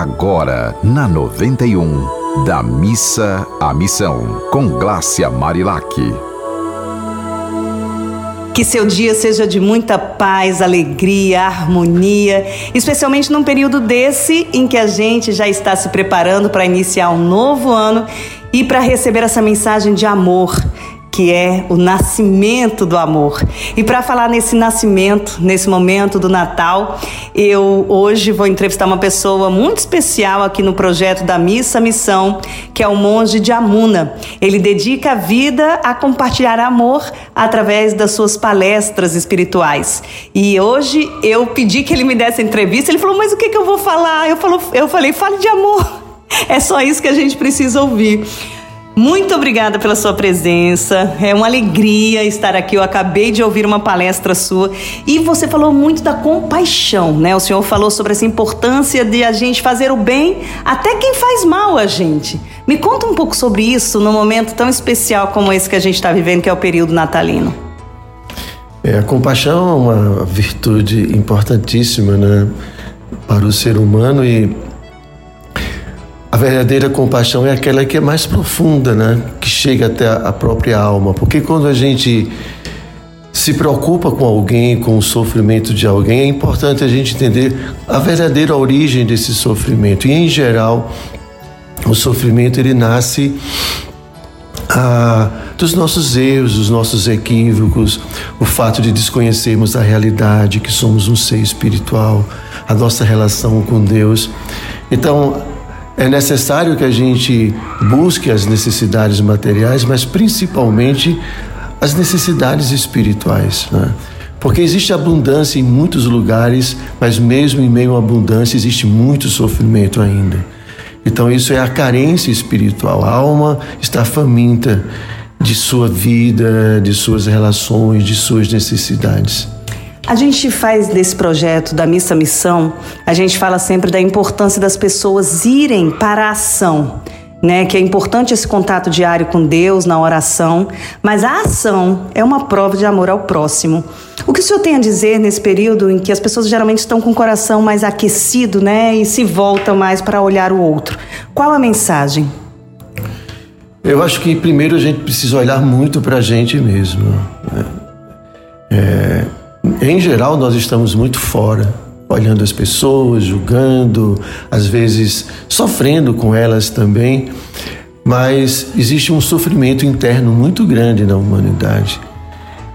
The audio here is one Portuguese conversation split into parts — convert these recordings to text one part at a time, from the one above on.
agora na 91, da missa à missão, com Glácia Marilac. Que seu dia seja de muita paz, alegria, harmonia, especialmente num período desse em que a gente já está se preparando para iniciar um novo ano e para receber essa mensagem de amor que é o nascimento do amor. E para falar nesse nascimento, nesse momento do Natal, eu hoje vou entrevistar uma pessoa muito especial aqui no projeto da Missa Missão, que é o monge de Amuna. Ele dedica a vida a compartilhar amor através das suas palestras espirituais. E hoje eu pedi que ele me desse entrevista, ele falou: "Mas o que que eu vou falar?" Eu falo, eu falei: "Fale de amor". É só isso que a gente precisa ouvir. Muito obrigada pela sua presença. É uma alegria estar aqui. Eu acabei de ouvir uma palestra sua e você falou muito da compaixão, né? O senhor falou sobre essa importância de a gente fazer o bem até quem faz mal a gente. Me conta um pouco sobre isso num momento tão especial como esse que a gente está vivendo, que é o período natalino. É, a compaixão é uma virtude importantíssima, né, para o ser humano e a verdadeira compaixão é aquela que é mais profunda, né? Que chega até a própria alma. Porque quando a gente se preocupa com alguém, com o sofrimento de alguém, é importante a gente entender a verdadeira origem desse sofrimento. E em geral, o sofrimento ele nasce ah, dos nossos erros, dos nossos equívocos, o fato de desconhecermos a realidade, que somos um ser espiritual, a nossa relação com Deus. Então, é necessário que a gente busque as necessidades materiais, mas principalmente as necessidades espirituais. Né? Porque existe abundância em muitos lugares, mas mesmo em meio à abundância existe muito sofrimento ainda. Então, isso é a carência espiritual. A alma está faminta de sua vida, de suas relações, de suas necessidades. A gente faz desse projeto da Missa Missão, a gente fala sempre da importância das pessoas irem para a ação. Né, que é importante esse contato diário com Deus na oração, mas a ação é uma prova de amor ao próximo. O que o senhor tem a dizer nesse período em que as pessoas geralmente estão com o coração mais aquecido, né, e se voltam mais para olhar o outro? Qual a mensagem? Eu acho que primeiro a gente precisa olhar muito para a gente mesmo. Né? É, em geral, nós estamos muito fora, olhando as pessoas, julgando, às vezes sofrendo com elas também, mas existe um sofrimento interno muito grande na humanidade.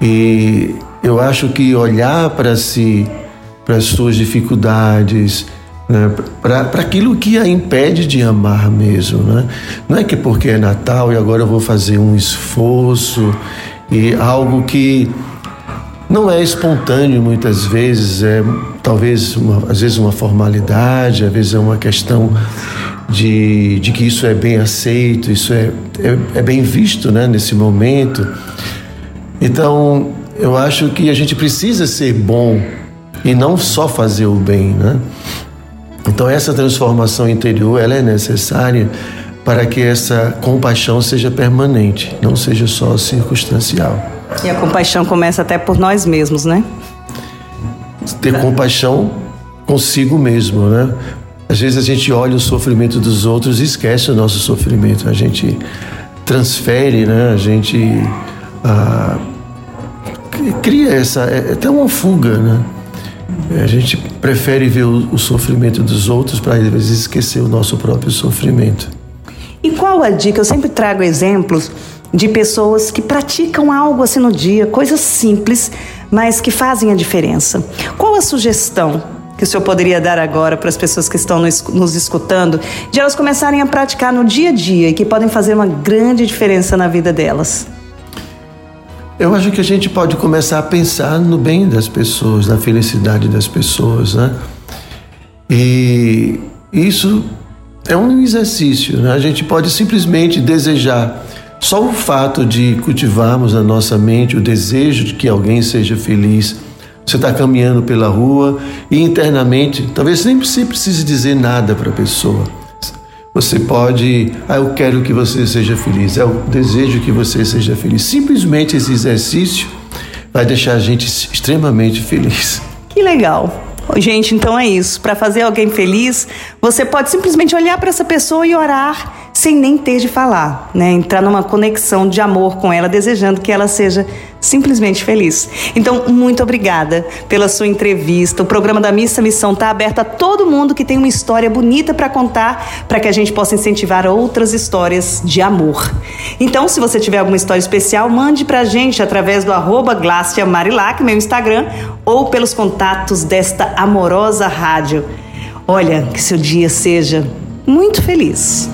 E eu acho que olhar para si, para as suas dificuldades, né, para aquilo que a impede de amar mesmo. Né? Não é que porque é Natal e agora eu vou fazer um esforço e algo que não é espontâneo muitas vezes, é talvez uma, às vezes uma formalidade, às vezes é uma questão de, de que isso é bem aceito, isso é, é, é bem visto né, nesse momento. Então, eu acho que a gente precisa ser bom e não só fazer o bem, né? Então essa transformação interior ela é necessária para que essa compaixão seja permanente, não seja só circunstancial. E a compaixão começa até por nós mesmos, né? Ter compaixão consigo mesmo, né? Às vezes a gente olha o sofrimento dos outros e esquece o nosso sofrimento. A gente transfere, né? A gente ah, cria essa é até uma fuga, né? A gente prefere ver o, o sofrimento dos outros para às vezes esquecer o nosso próprio sofrimento. E qual a dica? Eu sempre trago exemplos de pessoas que praticam algo assim no dia, coisas simples, mas que fazem a diferença. Qual a sugestão que o senhor poderia dar agora para as pessoas que estão nos escutando, de elas começarem a praticar no dia a dia e que podem fazer uma grande diferença na vida delas? Eu acho que a gente pode começar a pensar no bem das pessoas, na felicidade das pessoas, né? E isso é um exercício, né? A gente pode simplesmente desejar só o fato de cultivarmos na nossa mente o desejo de que alguém seja feliz, você está caminhando pela rua e internamente, talvez nem você precise dizer nada para a pessoa. Você pode, ah, eu quero que você seja feliz, é o desejo que você seja feliz. Simplesmente esse exercício vai deixar a gente extremamente feliz. Que legal. Gente, então é isso. Para fazer alguém feliz, você pode simplesmente olhar para essa pessoa e orar sem nem ter de falar, né? Entrar numa conexão de amor com ela, desejando que ela seja simplesmente feliz. Então, muito obrigada pela sua entrevista. O programa da Missa Missão está aberto a todo mundo que tem uma história bonita para contar, para que a gente possa incentivar outras histórias de amor. Então, se você tiver alguma história especial, mande para a gente através do arroba Marilac, meu Instagram, ou pelos contatos desta amorosa rádio. Olha, que seu dia seja muito feliz.